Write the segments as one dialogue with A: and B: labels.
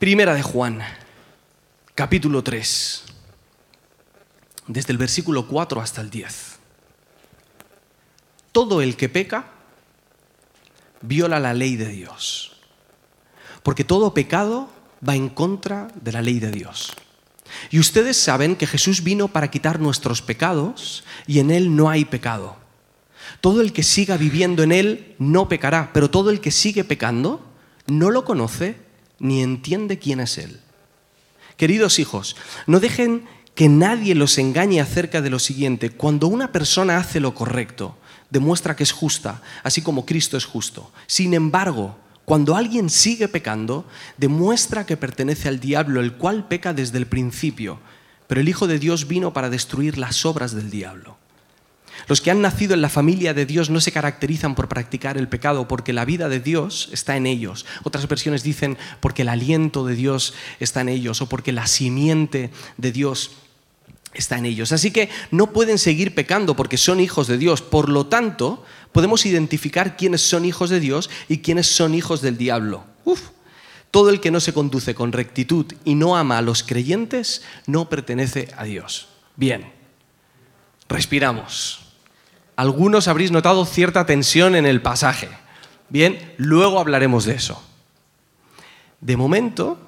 A: Primera de Juan, capítulo 3, desde el versículo 4 hasta el 10. Todo el que peca viola la ley de Dios, porque todo pecado va en contra de la ley de Dios. Y ustedes saben que Jesús vino para quitar nuestros pecados y en Él no hay pecado. Todo el que siga viviendo en Él no pecará, pero todo el que sigue pecando no lo conoce ni entiende quién es Él. Queridos hijos, no dejen que nadie los engañe acerca de lo siguiente. Cuando una persona hace lo correcto, demuestra que es justa, así como Cristo es justo. Sin embargo, cuando alguien sigue pecando, demuestra que pertenece al diablo, el cual peca desde el principio. Pero el Hijo de Dios vino para destruir las obras del diablo. Los que han nacido en la familia de Dios no se caracterizan por practicar el pecado, porque la vida de Dios está en ellos. Otras versiones dicen porque el aliento de Dios está en ellos o porque la simiente de Dios está en ellos. Así que no pueden seguir pecando porque son hijos de Dios. Por lo tanto, podemos identificar quiénes son hijos de Dios y quiénes son hijos del diablo. Todo el que no se conduce con rectitud y no ama a los creyentes no pertenece a Dios. Bien, respiramos. Algunos habréis notado cierta tensión en el pasaje. Bien, luego hablaremos de eso. De momento,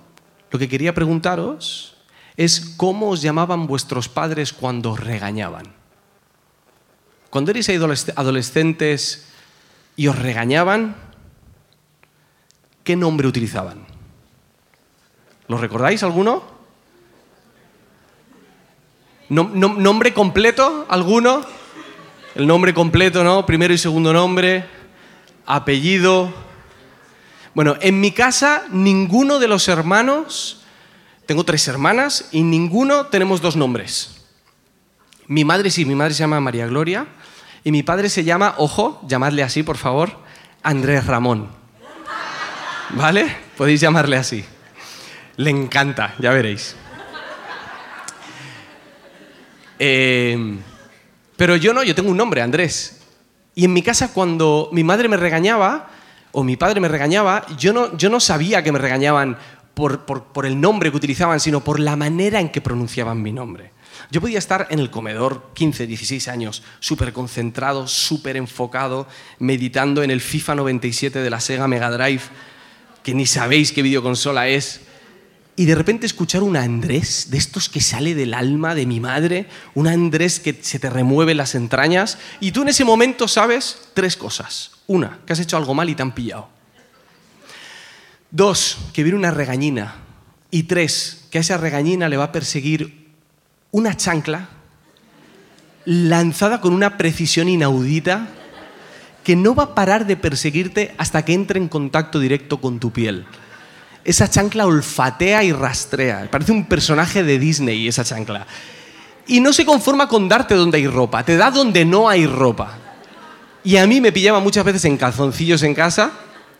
A: lo que quería preguntaros es cómo os llamaban vuestros padres cuando os regañaban. Cuando erais adolescentes y os regañaban, ¿qué nombre utilizaban? ¿Lo recordáis alguno? ¿Nombre completo alguno? El nombre completo, ¿no? Primero y segundo nombre, apellido. Bueno, en mi casa ninguno de los hermanos tengo tres hermanas y ninguno tenemos dos nombres. Mi madre sí, mi madre se llama María Gloria y mi padre se llama, ojo, llamadle así por favor, Andrés Ramón. ¿Vale? Podéis llamarle así. Le encanta, ya veréis. Eh, pero yo no, yo tengo un nombre, Andrés. Y en mi casa cuando mi madre me regañaba, o mi padre me regañaba, yo no, yo no sabía que me regañaban por, el nombre que utilizaban, sino por la manera en que pronunciaban mi nombre. Yo podía estar en el comedor 15, 16 años, súper concentrado, súper enfocado, meditando en el FIFA 97 de la Sega Mega Drive, que ni sabéis qué videoconsola es, y de repente escuchar un Andrés, de estos que sale del alma de mi madre, un Andrés que se te remueve las entrañas, y tú en ese momento sabes tres cosas. Una, que has hecho algo mal y te han pillado. Dos, que viene una regañina. Y tres, que a esa regañina le va a perseguir una chancla lanzada con una precisión inaudita que no va a parar de perseguirte hasta que entre en contacto directo con tu piel. Esa chancla olfatea y rastrea. Parece un personaje de Disney esa chancla. Y no se conforma con darte donde hay ropa, te da donde no hay ropa. Y a mí me pillaba muchas veces en calzoncillos en casa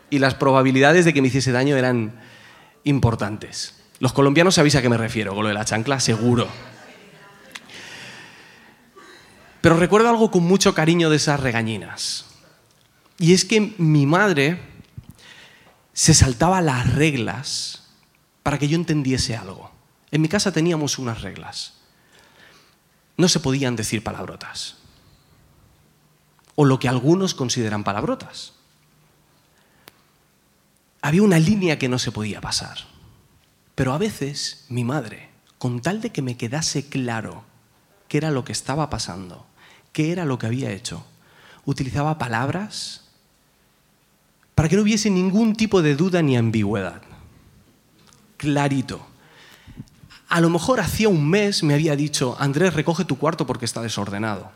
A: y las probabilidades de que me hiciese daño eran importantes. Los colombianos sabéis a qué me refiero con lo de la chancla, seguro. Pero recuerdo algo con mucho cariño de esas regañinas. Y es que mi madre se saltaba las reglas para que yo entendiese algo. En mi casa teníamos unas reglas. No se podían decir palabrotas. O lo que algunos consideran palabrotas había una línea que no se podía pasar. Pero a veces mi madre, con tal de que me quedase claro qué era lo que estaba pasando, qué era lo que había hecho, utilizaba palabras para que no hubiese ningún tipo de duda ni ambigüedad. Clarito. A lo mejor hacía un mes me había dicho, Andrés, recoge tu cuarto porque está desordenado.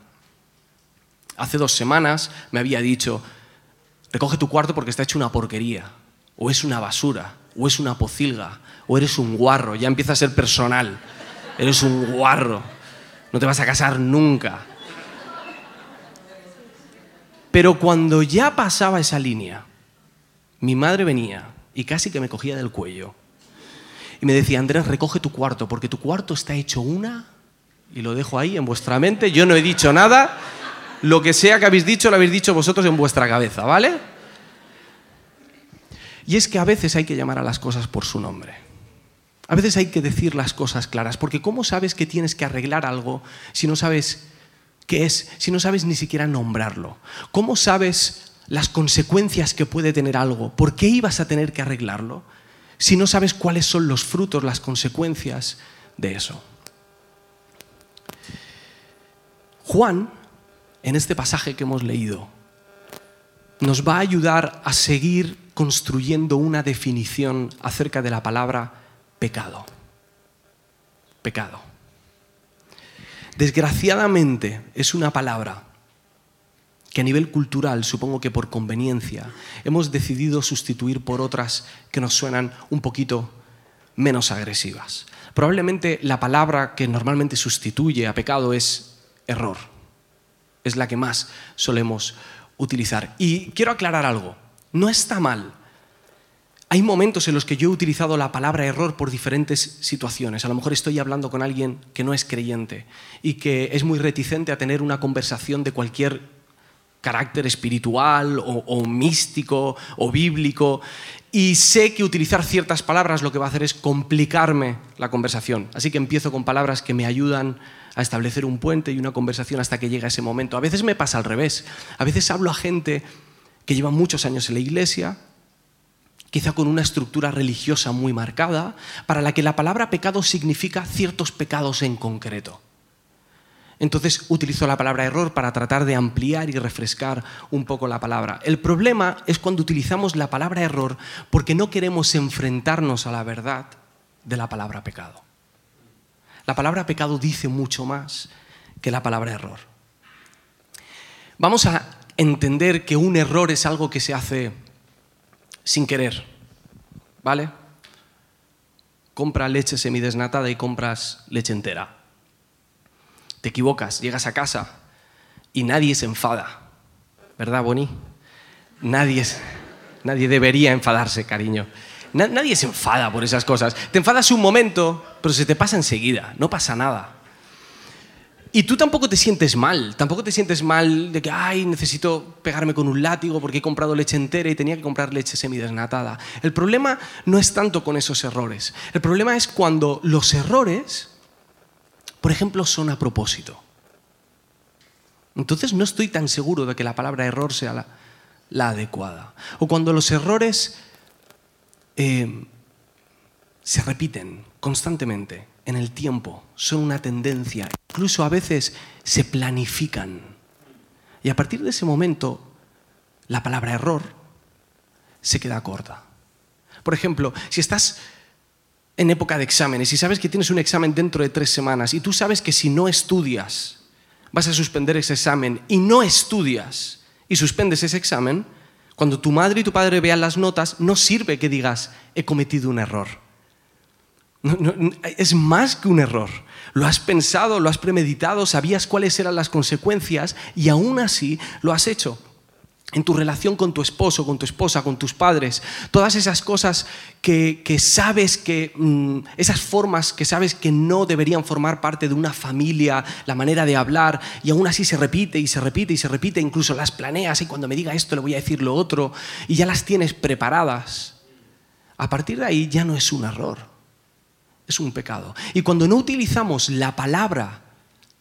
A: Hace dos semanas me había dicho, recoge tu cuarto porque está hecho una porquería o es una basura, o es una pocilga, o eres un guarro, ya empieza a ser personal. Eres un guarro, no te vas a casar nunca. Pero cuando ya pasaba esa línea, mi madre venía y casi que me cogía del cuello. Y me decía, Andrés, recoge tu cuarto, porque tu cuarto está hecho una, y lo dejo ahí en vuestra mente, yo no he dicho nada, lo que sea que habéis dicho lo habéis dicho vosotros en vuestra cabeza, ¿vale? Y es que a veces hay que llamar a las cosas por su nombre. A veces hay que decir las cosas claras, porque ¿cómo sabes que tienes que arreglar algo si no sabes qué es, si no sabes ni siquiera nombrarlo? ¿Cómo sabes las consecuencias que puede tener algo? ¿Por qué ibas a tener que arreglarlo si no sabes cuáles son los frutos, las consecuencias de eso? Juan, en este pasaje que hemos leído, nos va a ayudar a seguir construyendo una definición acerca de la palabra pecado. Pecado. Desgraciadamente es una palabra que a nivel cultural, supongo que por conveniencia, hemos decidido sustituir por otras que nos suenan un poquito menos agresivas. Probablemente la palabra que normalmente sustituye a pecado es error. Es la que más solemos utilizar. Y quiero aclarar algo. No está mal hay momentos en los que yo he utilizado la palabra error por diferentes situaciones. A lo mejor estoy hablando con alguien que no es creyente y que es muy reticente a tener una conversación de cualquier carácter espiritual o, místico o bíblico y sé que utilizar ciertas palabras lo que va a hacer es complicarme la conversación. Así que empiezo con palabras que me ayudan a establecer un puente y una conversación hasta que llega ese momento. A veces me pasa al revés. A veces hablo a gente que lleva muchos años en la iglesia, quizá con una estructura religiosa muy marcada, para la que la palabra pecado significa ciertos pecados en concreto. Entonces utilizo la palabra error para tratar de ampliar y refrescar un poco la palabra. El problema es cuando utilizamos la palabra error porque no queremos enfrentarnos a la verdad de la palabra pecado. La palabra pecado dice mucho más que la palabra error. Vamos a entender que un error es algo que se hace sin querer, ¿vale? Compra leche semidesnatada y compras leche entera. Te equivocas, llegas a casa y nadie se enfada, ¿verdad, Bonnie? Nadie, nadie debería enfadarse, cariño. Nadie se enfada por esas cosas. Te enfadas un momento, pero se te pasa enseguida, no pasa nada. Y tú tampoco te sientes mal, tampoco te sientes mal de que, ay, necesito pegarme con un látigo porque he comprado leche entera y tenía que comprar leche semidesnatada. El problema no es tanto con esos errores. El problema es cuando los errores, por ejemplo, son a propósito. Entonces no estoy tan seguro de que la palabra error sea la, adecuada. O cuando los errores eh, se repiten constantemente en el tiempo, son una tendencia, incluso a veces se planifican. Y a partir de ese momento, la palabra error se queda corta. Por ejemplo, si estás en época de exámenes y sabes que tienes un examen dentro de tres semanas y tú sabes que si no estudias vas a suspender ese examen y no estudias y suspendes ese examen, cuando tu madre y tu padre vean las notas, no sirve que digas he cometido un error es más que un error. Lo has pensado, lo has premeditado, sabías cuáles eran las consecuencias y aún así lo has hecho. En tu relación con tu esposo, con tu esposa, con tus padres, todas esas cosas que, sabes que, mm, esas formas que sabes que no deberían formar parte de una familia, la manera de hablar, y aún así se repite y se repite y se repite, incluso las planeas y cuando me diga esto le voy a decir lo otro, y ya las tienes preparadas. A partir de ahí ya no es un error es un pecado. Y cuando no utilizamos la palabra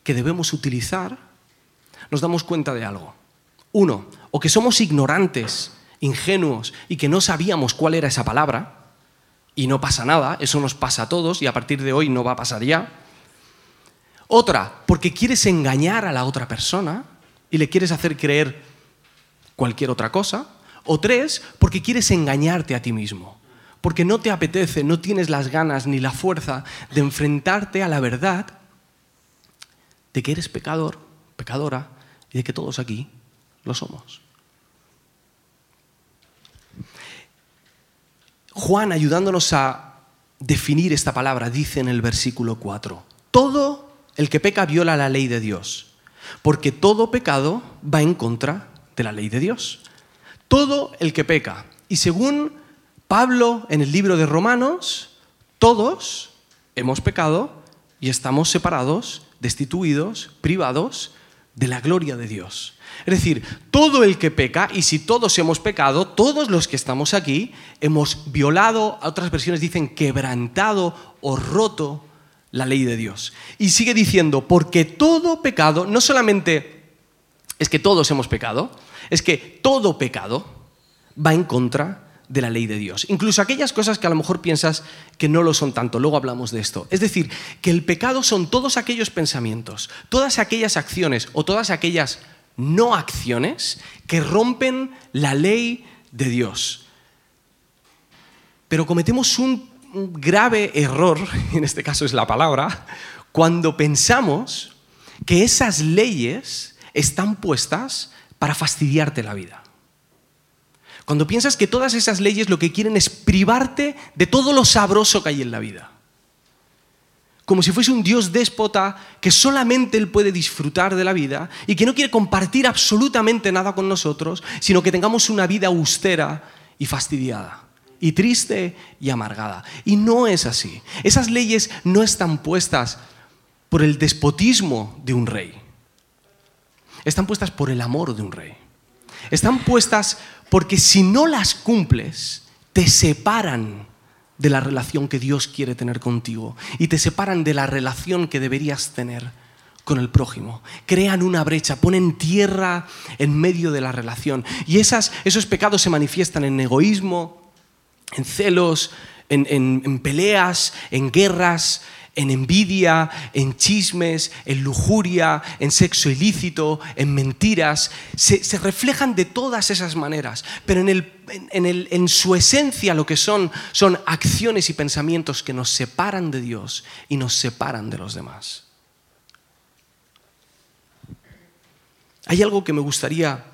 A: que debemos utilizar, nos damos cuenta de algo. Uno, o que somos ignorantes, ingenuos y que no sabíamos cuál era esa palabra, y no pasa nada, eso nos pasa a todos y a partir de hoy no va a pasar ya. Otra, porque quieres engañar a la otra persona y le quieres hacer creer cualquier otra cosa. O tres, porque quieres engañarte a ti mismo porque no te apetece, no tienes las ganas ni la fuerza de enfrentarte a la verdad de que eres pecador, pecadora, y de que todos aquí lo somos. Juan, ayudándonos a definir esta palabra, dice en el versículo 4, todo el que peca viola la ley de Dios, porque todo pecado va en contra de la ley de Dios. Todo el que peca. Y según Pablo en el libro de Romanos, todos hemos pecado y estamos separados, destituidos, privados de la gloria de Dios. Es decir, todo el que peca, y si todos hemos pecado, todos los que estamos aquí, hemos violado, otras versiones dicen quebrantado o roto la ley de Dios. Y sigue diciendo, porque todo pecado, no solamente es que todos hemos pecado, es que todo pecado va en contra de la ley de Dios. Incluso aquellas cosas que a lo mejor piensas que no lo son tanto, luego hablamos de esto. Es decir, que el pecado son todos aquellos pensamientos, todas aquellas acciones o todas aquellas no acciones que rompen la ley de Dios. Pero cometemos un grave error, en este caso es la palabra, cuando pensamos que esas leyes están puestas para fastidiarte la vida. Cuando piensas que todas esas leyes lo que quieren es privarte de todo lo sabroso que hay en la vida. Como si fuese un Dios déspota que solamente Él puede disfrutar de la vida y que no quiere compartir absolutamente nada con nosotros, sino que tengamos una vida austera y fastidiada y triste y amargada. Y no es así. Esas leyes no están puestas por el despotismo de un rey. Están puestas por el amor de un rey. Están puestas porque si no las cumples, te separan de la relación que Dios quiere tener contigo y te separan de la relación que deberías tener con el prójimo. Crean una brecha, ponen tierra en medio de la relación. Y esas, esos pecados se manifiestan en egoísmo, en celos, en, en peleas, en guerras, en envidia, en chismes, en lujuria, en sexo ilícito, en mentiras. Se, reflejan de todas esas maneras, pero en, su esencia lo que son son acciones y pensamientos que nos separan de Dios y nos separan de los demás. Hay algo que me gustaría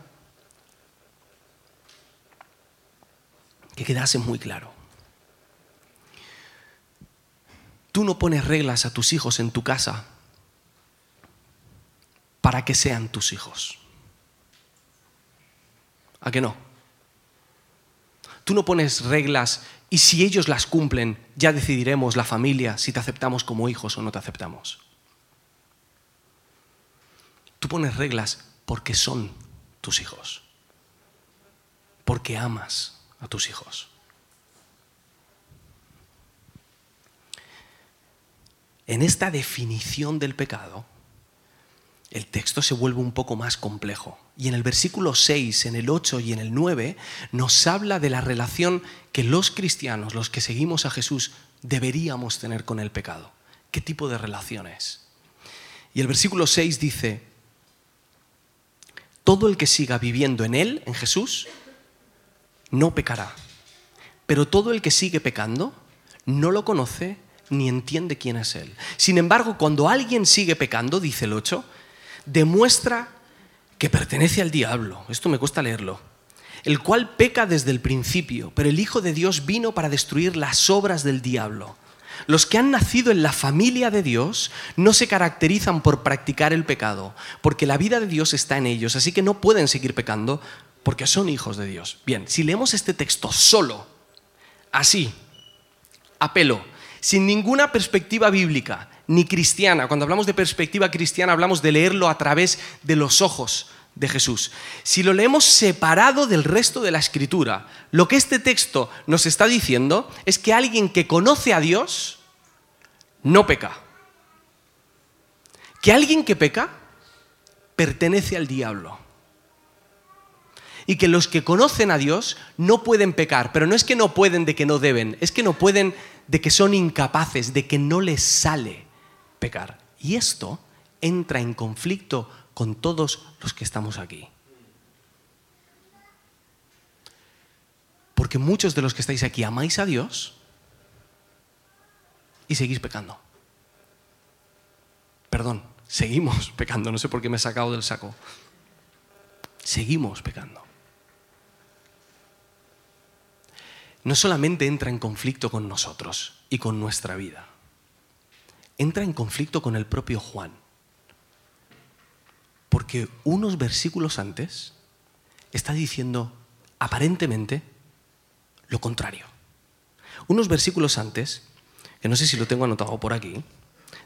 A: que quedase muy claro. Tú no pones reglas a tus hijos en tu casa para que sean tus hijos. ¿A qué no? Tú no pones reglas y si ellos las cumplen, ya decidiremos la familia si te aceptamos como hijos o no te aceptamos. Tú pones reglas porque son tus hijos, porque amas a tus hijos. En esta definición del pecado, el texto se vuelve un poco más complejo. Y en el versículo 6, en el 8 y en el 9 nos habla de la relación que los cristianos, los que seguimos a Jesús, deberíamos tener con el pecado. ¿Qué tipo de relaciones? Y el versículo 6 dice, todo el que siga viviendo en Él, en Jesús, no pecará. Pero todo el que sigue pecando, no lo conoce ni entiende quién es Él. Sin embargo, cuando alguien sigue pecando, dice el 8, demuestra que pertenece al diablo. Esto me cuesta leerlo. El cual peca desde el principio, pero el Hijo de Dios vino para destruir las obras del diablo. Los que han nacido en la familia de Dios no se caracterizan por practicar el pecado, porque la vida de Dios está en ellos, así que no pueden seguir pecando porque son hijos de Dios. Bien, si leemos este texto solo, así, a pelo, sin ninguna perspectiva bíblica ni cristiana. Cuando hablamos de perspectiva cristiana hablamos de leerlo a través de los ojos de Jesús. Si lo leemos separado del resto de la escritura, lo que este texto nos está diciendo es que alguien que conoce a Dios no peca. Que alguien que peca pertenece al diablo. Y que los que conocen a Dios no pueden pecar, pero no es que no pueden de que no deben, es que no pueden de que son incapaces, de que no les sale pecar. Y esto entra en conflicto con todos los que estamos aquí. Porque muchos de los que estáis aquí amáis a Dios y seguís pecando. Perdón, seguimos pecando, no sé por qué me he sacado del saco. Seguimos pecando. No solamente entra en conflicto con nosotros y con nuestra vida, entra en conflicto con el propio Juan. Porque unos versículos antes está diciendo aparentemente lo contrario. Unos versículos antes, que no sé si lo tengo anotado por aquí,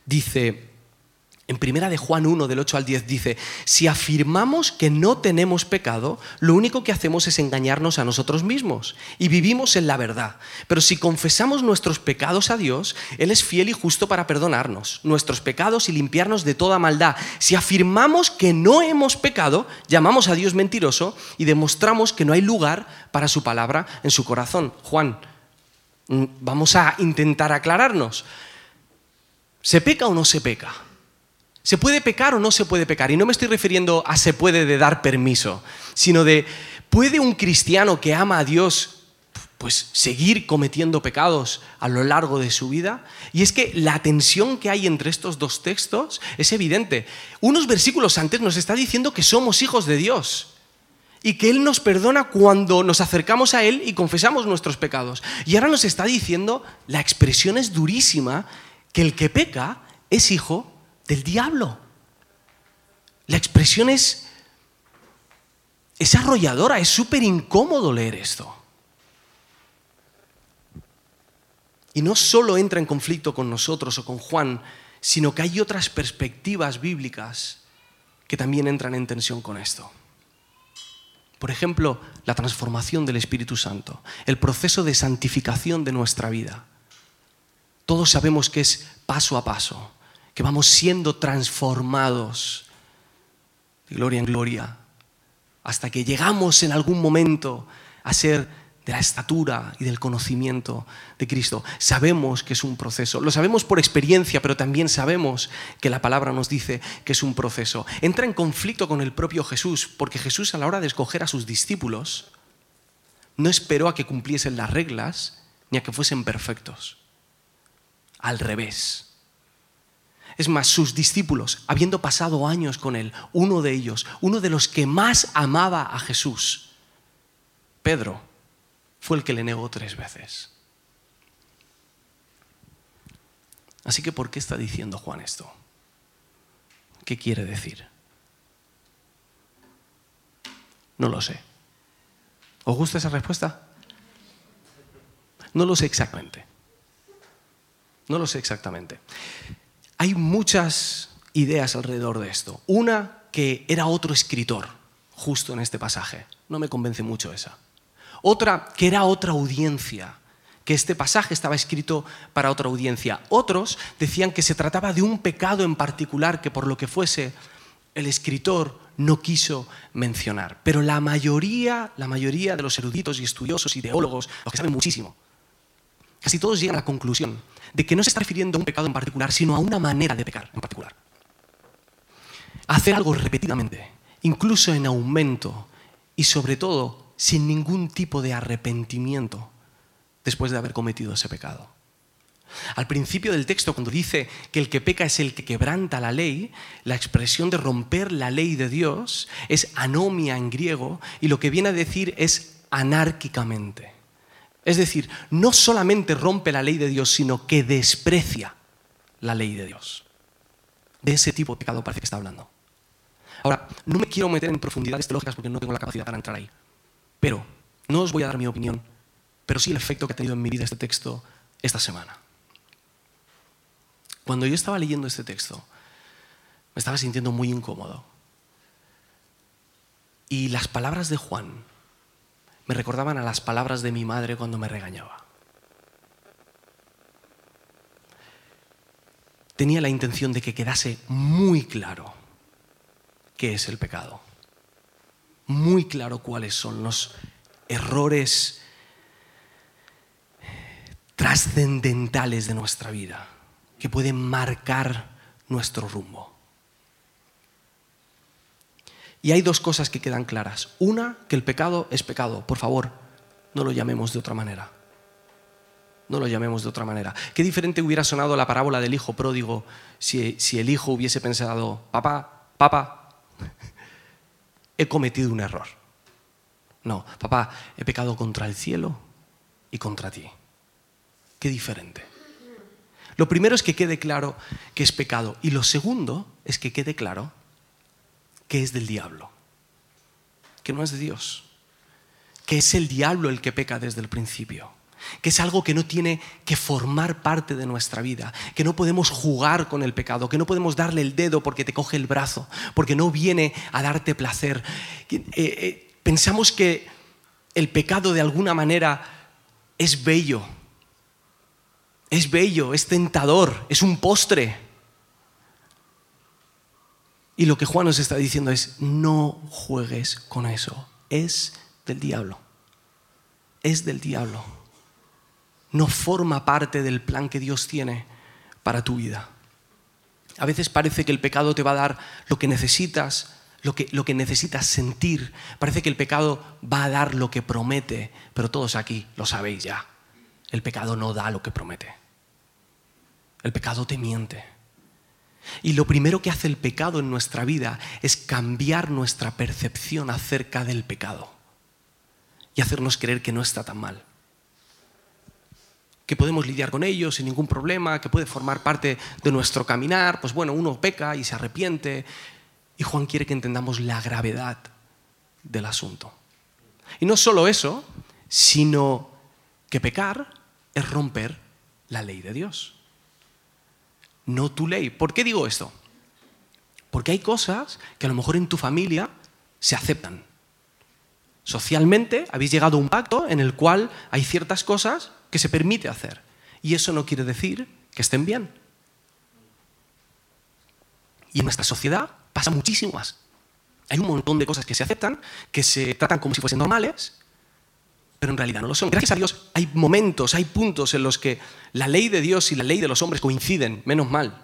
A: dice, En primera de Juan 1, del 8 al 10 dice, si afirmamos que no tenemos pecado, lo único que hacemos es engañarnos a nosotros mismos y vivimos en la verdad. Pero si confesamos nuestros pecados a Dios, Él es fiel y justo para perdonarnos nuestros pecados y limpiarnos de toda maldad. Si afirmamos que no hemos pecado, llamamos a Dios mentiroso y demostramos que no hay lugar para su palabra en su corazón. Juan, mm, vamos a intentar aclararnos. ¿Se peca o no se peca? ¿Se puede pecar o no se puede pecar? Y no me estoy refiriendo a se puede de dar permiso, sino de ¿puede un cristiano que ama a Dios pues seguir cometiendo pecados a lo largo de su vida? Y es que la tensión que hay entre estos dos textos es evidente. Unos versículos antes nos está diciendo que somos hijos de Dios y que Él nos perdona cuando nos acercamos a Él y confesamos nuestros pecados. Y ahora nos está diciendo, la expresión es durísima, que el que peca es hijo del diablo. La expresión es, es arrolladora, es súper incómodo leer esto. Y no solo entra en conflicto con nosotros o con Juan, sino que hay otras perspectivas bíblicas que también entran en tensión con esto. Por ejemplo, la transformación del Espíritu Santo, el proceso de santificación de nuestra vida. Todos sabemos que es paso a paso que vamos siendo transformados de gloria en gloria, hasta que llegamos en algún momento a ser de la estatura y del conocimiento de Cristo. Sabemos que es un proceso, lo sabemos por experiencia, pero también sabemos que la palabra nos dice que es un proceso. Entra en conflicto con el propio Jesús, porque Jesús a la hora de escoger a sus discípulos no esperó a que cumpliesen las reglas ni a que fuesen perfectos. Al revés. Es más, sus discípulos, habiendo pasado años con él, uno de ellos, uno de los que más amaba a Jesús, Pedro, fue el que le negó tres veces. Así que, ¿por qué está diciendo Juan esto? ¿Qué quiere decir? No lo sé. ¿Os gusta esa respuesta? No lo sé exactamente. No lo sé exactamente. Hay muchas ideas alrededor de esto. Una que era otro escritor, justo en este pasaje. No me convence mucho esa. Otra que era otra audiencia, que este pasaje estaba escrito para otra audiencia. Otros decían que se trataba de un pecado en particular que por lo que fuese el escritor no quiso mencionar. Pero la mayoría, la mayoría de los eruditos y estudiosos y teólogos, los que saben muchísimo, casi todos llegan a la conclusión de que no se está refiriendo a un pecado en particular, sino a una manera de pecar en particular. Hacer algo repetidamente, incluso en aumento y sobre todo sin ningún tipo de arrepentimiento después de haber cometido ese pecado. Al principio del texto, cuando dice que el que peca es el que quebranta la ley, la expresión de romper la ley de Dios es anomia en griego y lo que viene a decir es anárquicamente. Es decir, no solamente rompe la ley de Dios, sino que desprecia la ley de Dios. De ese tipo de pecado parece que está hablando. Ahora, no me quiero meter en profundidades teológicas porque no tengo la capacidad para entrar ahí. Pero no os voy a dar mi opinión, pero sí el efecto que ha tenido en mi vida este texto esta semana. Cuando yo estaba leyendo este texto, me estaba sintiendo muy incómodo. Y las palabras de Juan me recordaban a las palabras de mi madre cuando me regañaba. Tenía la intención de que quedase muy claro qué es el pecado, muy claro cuáles son los errores trascendentales de nuestra vida, que pueden marcar nuestro rumbo. Y hay dos cosas que quedan claras. Una, que el pecado es pecado. Por favor, no lo llamemos de otra manera. No lo llamemos de otra manera. Qué diferente hubiera sonado la parábola del hijo pródigo si, el hijo hubiese pensado, papá, papá, he cometido un error. No, papá, he pecado contra el cielo y contra ti. Qué diferente. Lo primero es que quede claro que es pecado. Y lo segundo es que quede claro que es del diablo, que no es de Dios, que es el diablo el que peca desde el principio. que es algo que no tiene que formar parte de nuestra vida, que no podemos jugar con el pecado, que no podemos darle el dedo porque te coge el brazo, porque no viene a darte placer. Eh, eh, pensamos que el pecado de alguna manera es bello, es bello, es tentador, es un postre. Y lo que Juan nos está diciendo es, no juegues con eso, es del diablo, es del diablo no forma parte del plan que Dios tiene para tu vida. A veces parece que el pecado te va a dar lo que necesitas, lo que, lo que necesitas sentir. Parece que el pecado va a dar lo que promete, pero todos aquí lo sabéis ya. El pecado no da lo que promete. El pecado te miente. Y lo primero que hace el pecado en nuestra vida es cambiar nuestra percepción acerca del pecado y hacernos creer que no está tan mal que podemos lidiar con ellos sin ningún problema, que puede formar parte de nuestro caminar, pues bueno, uno peca y se arrepiente. Y Juan quiere que entendamos la gravedad del asunto. Y no solo eso, sino que pecar es romper la ley de Dios. No tu ley. ¿Por qué digo esto? Porque hay cosas que a lo mejor en tu familia se aceptan. Socialmente habéis llegado a un pacto en el cual hay ciertas cosas que se permite hacer. Y eso no quiere decir que estén bien. Y en nuestra sociedad pasa muchísimo más. Hay un montón de cosas que se aceptan, que se tratan como si fuesen normales, pero en realidad no lo son. Gracias a Dios hay momentos, hay puntos en los que la ley de Dios y la ley de los hombres coinciden, menos mal.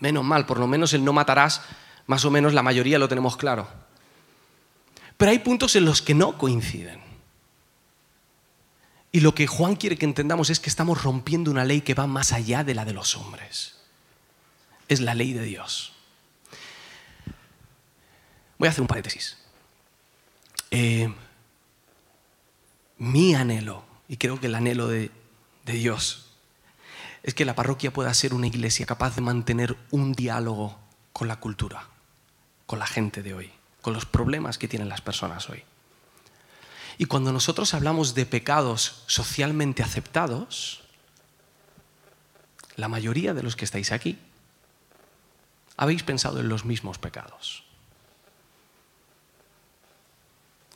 A: Menos mal, por lo menos el no matarás, más o menos la mayoría lo tenemos claro. Pero hay puntos en los que no coinciden. Y lo que Juan quiere que entendamos es que estamos rompiendo una ley que va más allá de la de los hombres. Es la ley de Dios. Voy a hacer un paréntesis. Eh, mi anhelo, y creo que el anhelo de, Dios, es que la parroquia pueda ser una iglesia capaz de mantener un diálogo con la cultura, con la gente de hoy, con los problemas que tienen las personas hoy. Y cuando nosotros hablamos de pecados socialmente aceptados, la mayoría de los que estáis aquí habéis pensado en los mismos pecados.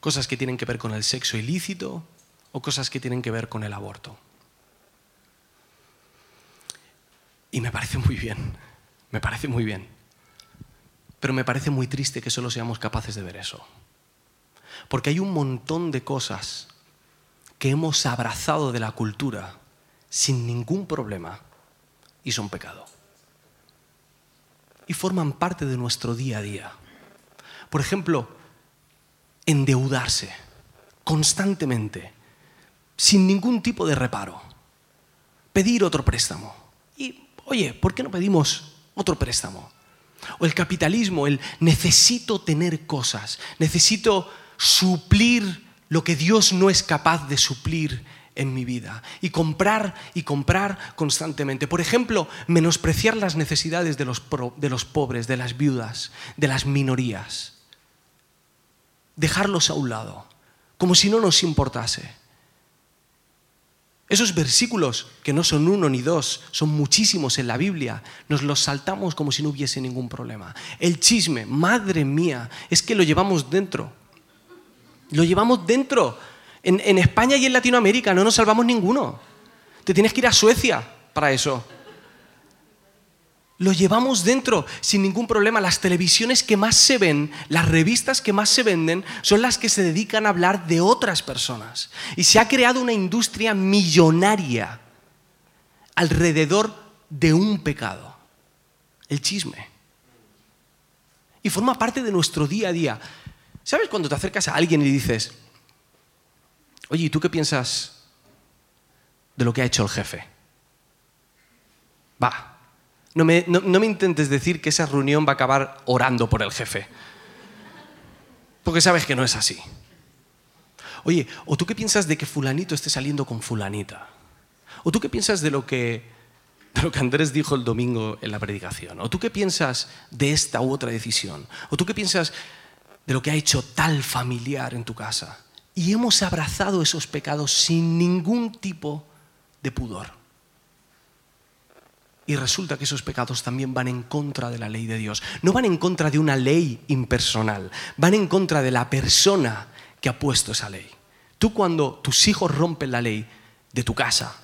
A: Cosas que tienen que ver con el sexo ilícito o cosas que tienen que ver con el aborto. Y me parece muy bien, me parece muy bien. Pero me parece muy triste que solo seamos capaces de ver eso. Porque hay un montón de cosas que hemos abrazado de la cultura sin ningún problema y son pecado. Y forman parte de nuestro día a día. Por ejemplo, endeudarse constantemente, sin ningún tipo de reparo. Pedir otro préstamo. Y, oye, ¿por qué no pedimos otro préstamo? O el capitalismo, el necesito tener cosas, necesito suplir lo que Dios no es capaz de suplir en mi vida y comprar y comprar constantemente. Por ejemplo, menospreciar las necesidades de los, de los pobres, de las viudas, de las minorías. Dejarlos a un lado, como si no nos importase. Esos versículos, que no son uno ni dos, son muchísimos en la Biblia, nos los saltamos como si no hubiese ningún problema. El chisme, madre mía, es que lo llevamos dentro. Lo llevamos dentro. En, España y en Latinoamérica no nos salvamos ninguno. Te tienes que ir a Suecia para eso. Lo llevamos dentro sin ningún problema. Las televisiones que más se ven, las revistas que más se venden, son las que se dedican a hablar de otras personas. Y se ha creado una industria millonaria alrededor de un pecado, el chisme. Y forma parte de nuestro día a día. ¿Sabes cuando te acercas a alguien y dices, oye, ¿y tú qué piensas de lo que ha hecho el jefe? Va, no me, intentes decir que esa reunión va a acabar orando por el jefe. Porque sabes que no es así. Oye, ¿o tú qué piensas de que fulanito esté saliendo con fulanita? ¿O tú qué piensas de lo que, de lo que Andrés dijo el domingo en la predicación? ¿O tú qué piensas de esta u otra decisión? ¿O tú qué piensas de lo que ha hecho tal familiar en tu casa. y hemos abrazado esos pecados sin ningún tipo de pudor. Y resulta que esos pecados también van en contra de la ley de Dios. No van en contra de una ley impersonal, van en contra de la persona que ha puesto esa ley. Tú cuando tus hijos rompen la ley de tu casa,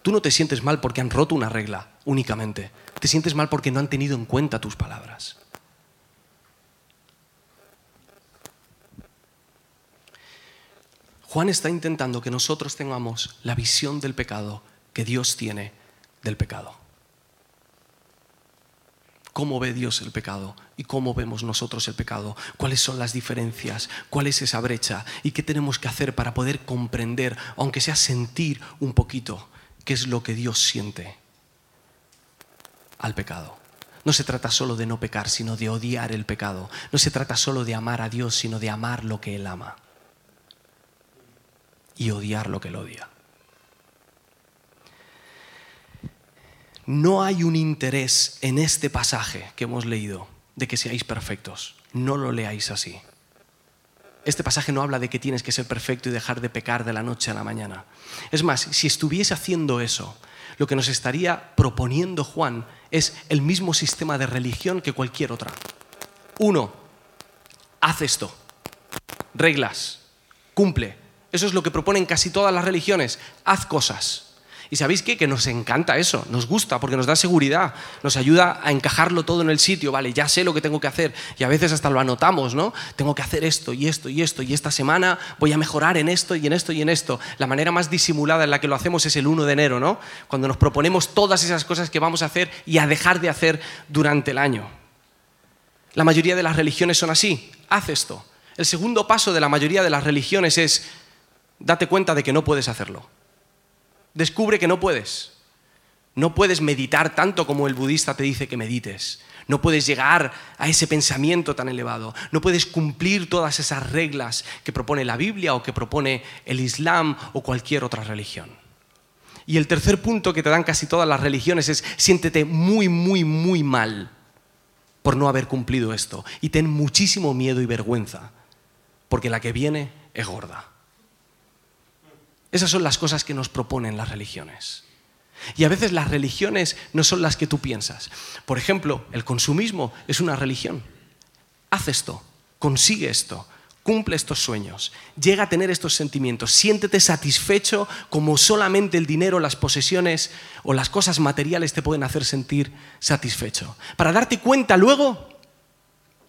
A: tú no te sientes mal porque han roto una regla únicamente. Te sientes mal porque no han tenido en cuenta tus palabras. Juan está intentando que nosotros tengamos la visión del pecado que Dios tiene del pecado. ¿Cómo ve Dios el pecado? ¿Y cómo vemos nosotros el pecado? ¿Cuáles son las diferencias? ¿Cuál es esa brecha? ¿Y qué tenemos que hacer para poder comprender, aunque sea sentir un poquito, qué es lo que Dios siente al pecado? No se trata solo de no pecar, sino de odiar el pecado. No se trata solo de amar a Dios, sino de amar lo que Él ama y odiar lo que él odia. No hay un interés en este pasaje que hemos leído de que seáis perfectos. No lo leáis así. Este pasaje no habla de que tienes que ser perfecto y dejar de pecar de la noche a la mañana. Es más, si estuviese haciendo eso, lo que nos estaría proponiendo Juan es el mismo sistema de religión que cualquier otra. Uno, haz esto. Reglas. Cumple. Eso es lo que proponen casi todas las religiones. Haz cosas. ¿Y sabéis qué? Que nos encanta eso, nos gusta porque nos da seguridad, nos ayuda a encajarlo todo en el sitio, vale, ya sé lo que tengo que hacer y a veces hasta lo anotamos, ¿no? Tengo que hacer esto y esto y esto y esta semana voy a mejorar en esto y en esto y en esto. La manera más disimulada en la que lo hacemos es el 1 de enero, ¿no? Cuando nos proponemos todas esas cosas que vamos a hacer y a dejar de hacer durante el año. La mayoría de las religiones son así, haz esto. El segundo paso de la mayoría de las religiones es date cuenta de que no puedes hacerlo. Descubre que no puedes. No puedes meditar tanto como el budista te dice que medites. No puedes llegar a ese pensamiento tan elevado. No puedes cumplir todas esas reglas que propone la Biblia o que propone el Islam o cualquier otra religión. Y el tercer punto que te dan casi todas las religiones es siéntete muy, muy, muy mal por no haber cumplido esto. Y ten muchísimo miedo y vergüenza, porque la que viene es gorda. Esas son las cosas que nos proponen las religiones. Y a veces las religiones no son las que tú piensas. Por ejemplo, el consumismo es una religión. Haz esto, consigue esto, cumple estos sueños, llega a tener estos sentimientos, siéntete satisfecho como solamente el dinero, las posesiones o las cosas materiales te pueden hacer sentir satisfecho. Para darte cuenta luego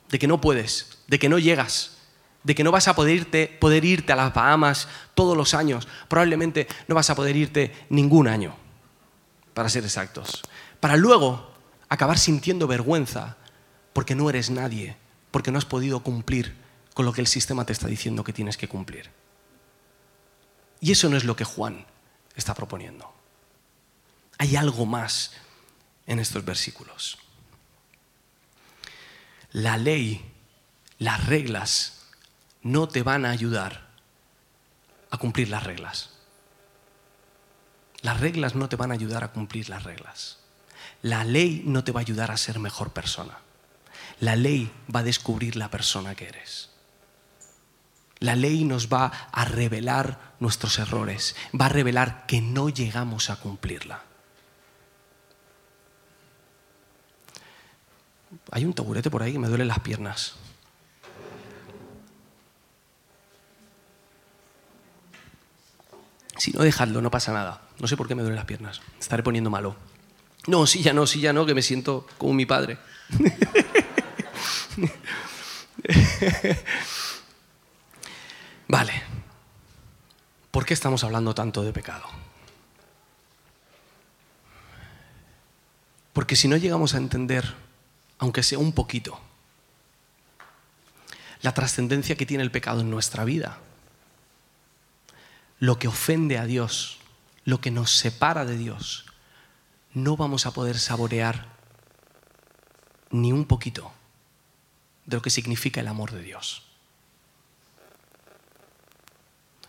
A: de que no puedes, de que no llegas, de que no vas a poder irte, poder irte a las Bahamas todos los años. Probablemente no vas a poder irte ningún año, para ser exactos. Para luego acabar sintiendo vergüenza porque no eres nadie, porque no has podido cumplir con lo que el sistema te está diciendo que tienes que cumplir. Y eso no es lo que Juan está proponiendo. Hay algo más en estos versículos. La ley, las reglas no te van a ayudar a cumplir las reglas. Las reglas no te van a ayudar a cumplir las reglas. La ley no te va a ayudar a ser mejor persona. La ley va a descubrir la persona que eres. La ley nos va a revelar nuestros errores, va a revelar que no llegamos a cumplirla. Hay un taburete por ahí que me duele las piernas. Si no, dejadlo, no pasa nada. No sé por qué me duelen las piernas. Estaré poniendo malo. No, sí, ya no, sí, ya no, que me siento como mi padre. vale. ¿Por qué estamos hablando tanto de pecado? Porque si no llegamos a entender, aunque sea un poquito, la trascendencia que tiene el pecado en nuestra vida, lo que ofende a Dios, lo que nos separa de Dios, no vamos a poder saborear ni un poquito de lo que significa el amor de Dios.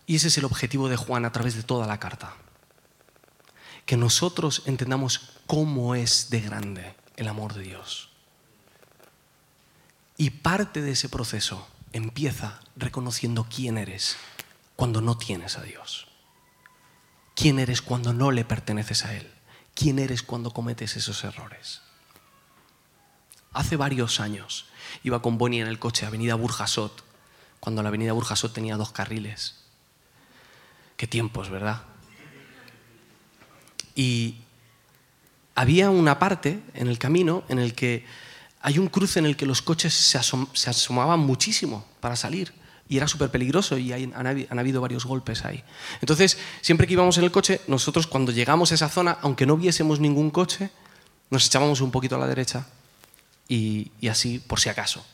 A: Y ese es el objetivo de Juan a través de toda la carta. Que nosotros entendamos cómo es de grande el amor de Dios. Y parte de ese proceso empieza reconociendo quién eres cuando no tienes a Dios? ¿Quién eres cuando no le perteneces a Él? ¿Quién eres cuando cometes esos errores? Hace varios años iba con Bonnie en el coche, Avenida Burjasot, cuando la Avenida Burjasot tenía dos carriles. Qué tiempos, ¿verdad? Y había una parte en el camino en el que hay un cruce en el que los coches se, asomaban muchísimo para salir y era súper peligroso y han, habido varios golpes ahí. Entonces, siempre que íbamos en el coche, nosotros cuando llegamos a esa zona, aunque no viésemos ningún coche, nos echábamos un poquito a la derecha y, así por si acaso.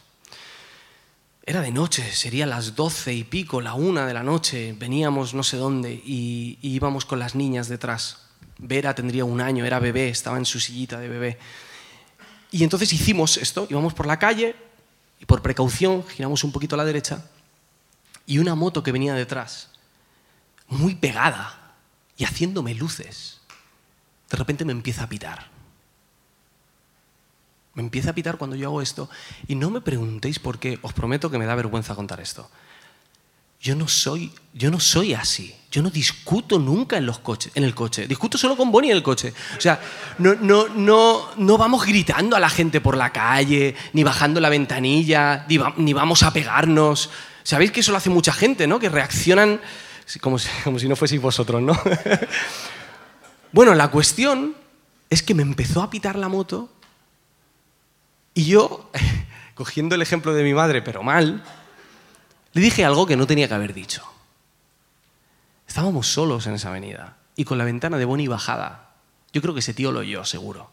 A: Era de noche, sería las doce y pico, la una de la noche, veníamos no sé dónde y, y íbamos con las niñas detrás. Vera tendría un año, era bebé, estaba en su sillita de bebé. Y entonces hicimos esto, íbamos por la calle y por precaución giramos un poquito a la derecha y una moto que venía detrás, muy pegada y haciéndome luces, de repente me empieza a pitar. Me empieza a pitar cuando yo hago esto y no me preguntéis por qué, os prometo que me da vergüenza contar esto. Yo no soy, yo no soy así. Yo no discuto nunca en, los coches, en el coche. Discuto solo con Bonnie en el coche. O sea, no, no, no, no vamos gritando a la gente por la calle, ni bajando la ventanilla, ni, vamos a pegarnos. Sabéis que eso lo hace mucha gente, ¿no? Que reaccionan como si, no fueseis vosotros, ¿no? bueno, la cuestión es que me empezó a pitar la moto y yo, cogiendo el ejemplo de mi madre, pero mal, le dije algo que no tenía que haber dicho. Estábamos solos en esa avenida y con la ventana de Bonnie bajada. Yo creo que ese tío lo oyó, seguro.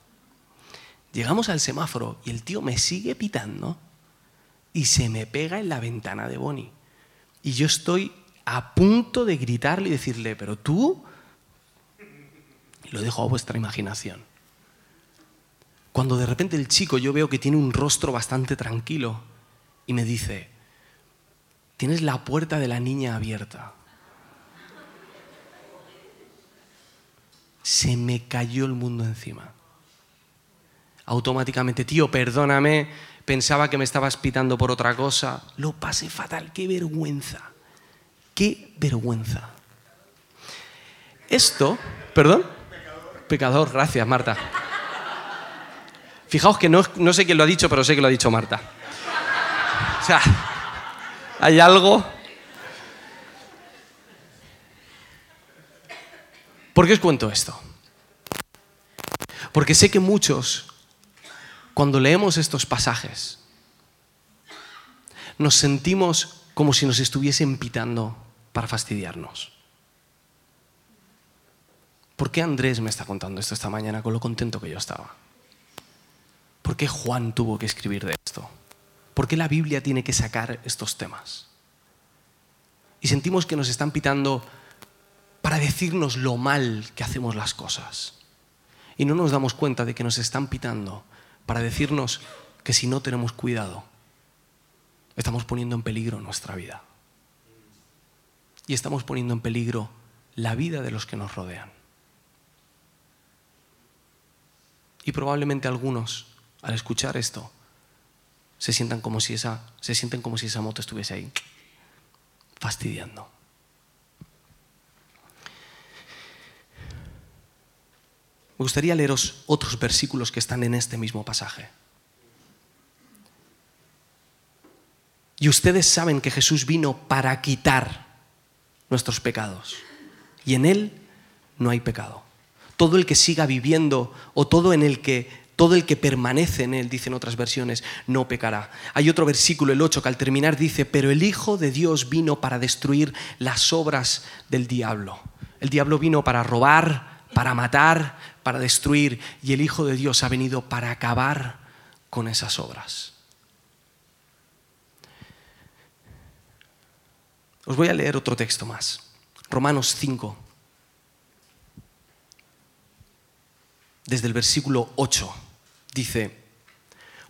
A: Llegamos al semáforo y el tío me sigue pitando y se me pega en la ventana de Bonnie. Y yo estoy a punto de gritarle y decirle, pero tú, lo dejo a vuestra imaginación. Cuando de repente el chico yo veo que tiene un rostro bastante tranquilo y me dice, tienes la puerta de la niña abierta. Se me cayó el mundo encima. Automáticamente, tío, perdóname, pensaba que me estabas pitando por otra cosa. Lo pasé fatal, qué vergüenza. Qué vergüenza. Esto, perdón, pecador, Pecador gracias Marta. Fijaos que no, no sé quién lo ha dicho, pero sé que lo ha dicho Marta. O sea, ¿Hay algo? ¿Por qué os cuento esto? Porque sé que muchos, cuando leemos estos pasajes, nos sentimos como si nos estuviesen pitando para fastidiarnos. ¿Por qué Andrés me está contando esto esta mañana con lo contento que yo estaba? ¿Por qué Juan tuvo que escribir de esto? ¿Por qué la Biblia tiene que sacar estos temas? Y sentimos que nos están pitando para decirnos lo mal que hacemos las cosas. Y no nos damos cuenta de que nos están pitando para decirnos que si no tenemos cuidado, estamos poniendo en peligro nuestra vida. Y estamos poniendo en peligro la vida de los que nos rodean. Y probablemente algunos, al escuchar esto, se sientan como si esa, se sienten como si esa moto estuviese ahí, fastidiando. Me gustaría leeros otros versículos que están en este mismo pasaje. Y ustedes saben que Jesús vino para quitar nuestros pecados. Y en Él no hay pecado. Todo el que siga viviendo o todo en el que todo el que permanece en él, dicen otras versiones, no pecará. Hay otro versículo, el 8, que al terminar dice, pero el Hijo de Dios vino para destruir las obras del diablo. El diablo vino para robar, para matar, para destruir, y el Hijo de Dios ha venido para acabar con esas obras. Os voy a leer otro texto más. Romanos 5, desde el versículo 8. Dice,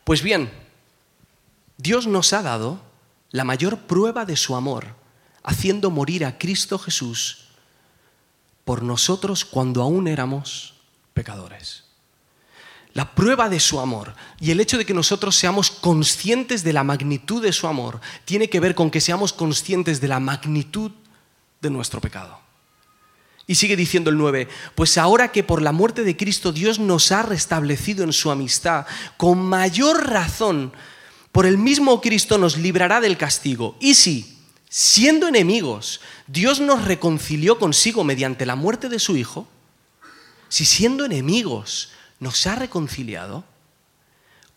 A: pues bien, Dios nos ha dado la mayor prueba de su amor, haciendo morir a Cristo Jesús por nosotros cuando aún éramos pecadores. La prueba de su amor y el hecho de que nosotros seamos conscientes de la magnitud de su amor tiene que ver con que seamos conscientes de la magnitud de nuestro pecado. Y sigue diciendo el 9, pues ahora que por la muerte de Cristo Dios nos ha restablecido en su amistad, con mayor razón, por el mismo Cristo nos librará del castigo. Y si, siendo enemigos, Dios nos reconcilió consigo mediante la muerte de su Hijo, si siendo enemigos nos ha reconciliado,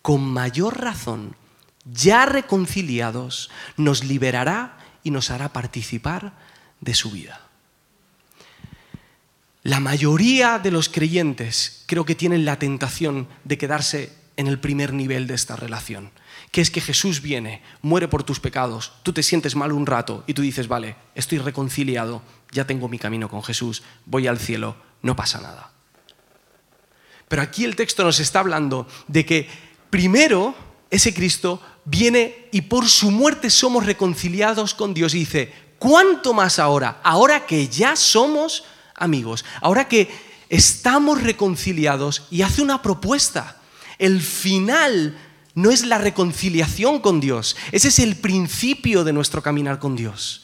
A: con mayor razón, ya reconciliados, nos liberará y nos hará participar de su vida. La mayoría de los creyentes creo que tienen la tentación de quedarse en el primer nivel de esta relación, que es que Jesús viene, muere por tus pecados, tú te sientes mal un rato y tú dices, vale, estoy reconciliado, ya tengo mi camino con Jesús, voy al cielo, no pasa nada. Pero aquí el texto nos está hablando de que primero ese Cristo viene y por su muerte somos reconciliados con Dios y dice, ¿cuánto más ahora? Ahora que ya somos amigos, ahora que estamos reconciliados y hace una propuesta. El final no es la reconciliación con Dios, ese es el principio de nuestro caminar con Dios.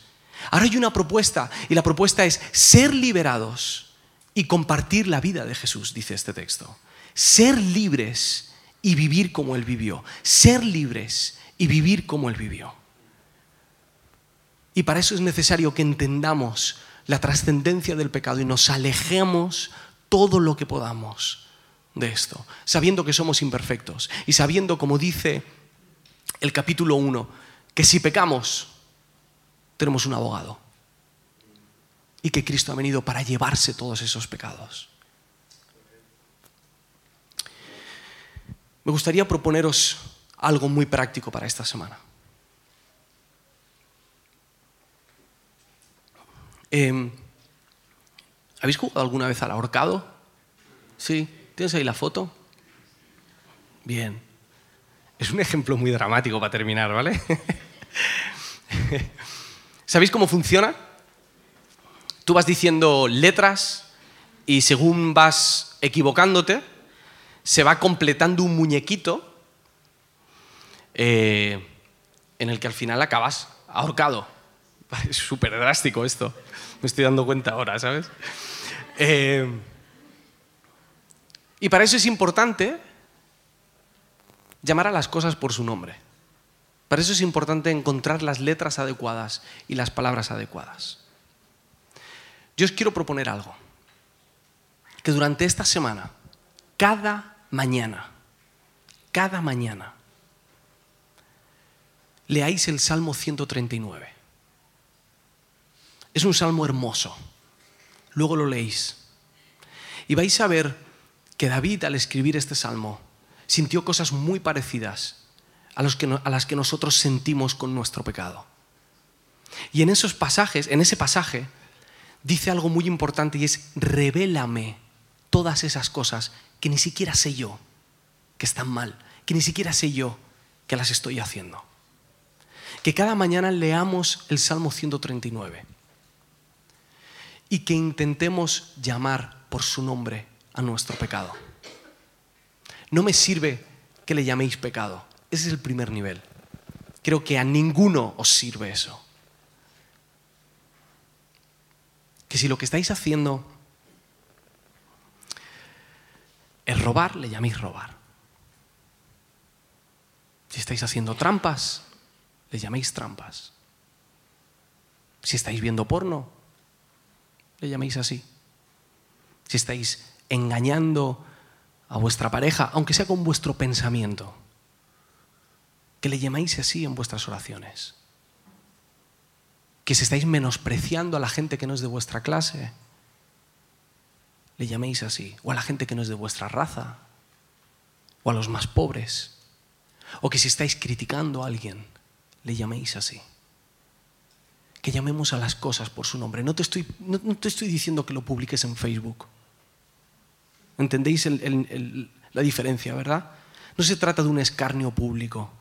A: Ahora hay una propuesta y la propuesta es ser liberados y compartir la vida de Jesús, dice este texto. Ser libres y vivir como Él vivió. Ser libres y vivir como Él vivió. Y para eso es necesario que entendamos la trascendencia del pecado y nos alejemos todo lo que podamos de esto, sabiendo que somos imperfectos y sabiendo, como dice el capítulo 1, que si pecamos, tenemos un abogado y que Cristo ha venido para llevarse todos esos pecados. Me gustaría proponeros algo muy práctico para esta semana. Em, ¿Habéis jugado alguna vez al ahorcado? ¿Sí? ¿Tienes ahí la foto? Bien. Es un ejemplo muy dramático para terminar, ¿vale? ¿Sabéis cómo funciona? Tú vas diciendo letras y según vas equivocándote, se va completando un muñequito eh, en el que al final acabas ahorcado. Es súper drástico esto. Me estoy dando cuenta ahora, ¿sabes? Eh, y para eso es importante llamar a las cosas por su nombre. Para eso es importante encontrar las letras adecuadas y las palabras adecuadas. Yo os quiero proponer algo. Que durante esta semana, cada mañana, cada mañana, leáis el Salmo 139. Es un salmo hermoso. Luego lo leéis. Y vais a ver que David al escribir este salmo sintió cosas muy parecidas a, a las que nosotros sentimos con nuestro pecado. Y en esos pasajes, en ese pasaje, dice algo muy importante y es, revélame todas esas cosas que ni siquiera sé yo que están mal, que ni siquiera sé yo que las estoy haciendo. Que cada mañana leamos el Salmo 139 y que intentemos llamar por su nombre a nuestro pecado. No me sirve que le llaméis pecado. Ese es el primer nivel. Creo que a ninguno os sirve eso. Que si lo que estáis haciendo es robar, le llaméis robar. Si estáis haciendo trampas, le llaméis trampas. Si estáis viendo porno, le llaméis así. Si estáis engañando a vuestra pareja, aunque sea con vuestro pensamiento, que le llaméis así en vuestras oraciones. Que si estáis menospreciando a la gente que no es de vuestra clase, le llaméis así. O a la gente que no es de vuestra raza. O a los más pobres. O que si estáis criticando a alguien, le llaméis así que llamemos a las cosas por su nombre. No te estoy, no, te estoy diciendo que lo publiques en Facebook. ¿Entendéis la diferencia, verdad? No se trata de un escarnio público.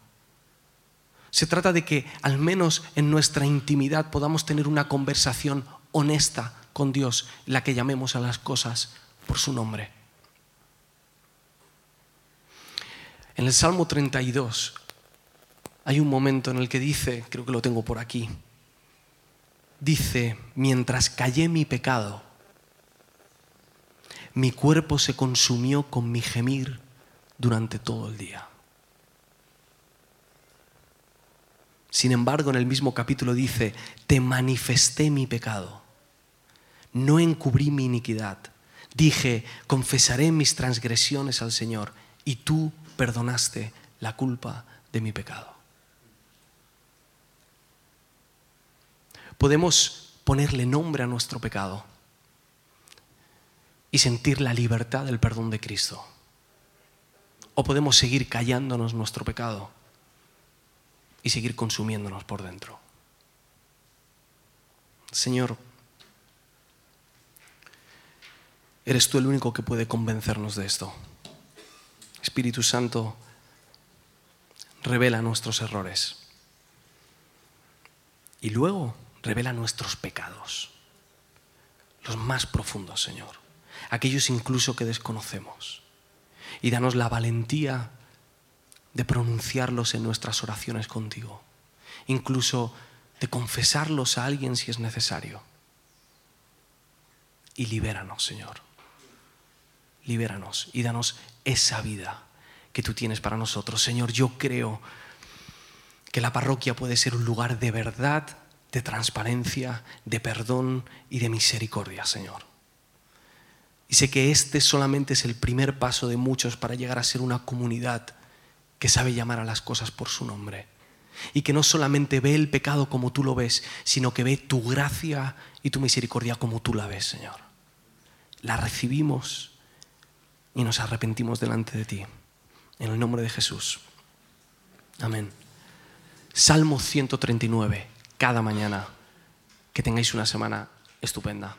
A: Se trata de que al menos en nuestra intimidad podamos tener una conversación honesta con Dios, la que llamemos a las cosas por su nombre. En el Salmo 32 hay un momento en el que dice, creo que lo tengo por aquí, dice, mientras callé mi pecado, mi cuerpo se consumió con mi gemir durante todo el día. Sin embargo, en el mismo capítulo dice, te manifesté mi pecado, no encubrí mi iniquidad. Dije, confesaré mis transgresiones al Señor y tú perdonaste la culpa de mi pecado. Podemos ponerle nombre a nuestro pecado y sentir la libertad del perdón de Cristo. O podemos seguir callándonos nuestro pecado y seguir consumiéndonos por dentro. Señor, eres tú el único que puede convencernos de esto. Espíritu Santo, revela nuestros errores. Y luego revela nuestros pecados, los más profundos, Señor, aquellos incluso que desconocemos. Y danos la valentía de pronunciarlos en nuestras oraciones contigo, incluso de confesarlos a alguien si es necesario. Y libéranos, Señor. Libéranos y danos esa vida que tú tienes para nosotros. Señor, yo creo que la parroquia puede ser un lugar de verdad, de transparencia, de perdón y de misericordia, Señor. Y sé que este solamente es el primer paso de muchos para llegar a ser una comunidad que sabe llamar a las cosas por su nombre. Y que no solamente ve el pecado como tú lo ves, sino que ve tu gracia y tu misericordia como tú la ves, Señor. La recibimos y nos arrepentimos delante de ti. En el nombre de Jesús. Amén. Salmo 139, cada mañana. Que tengáis una semana estupenda.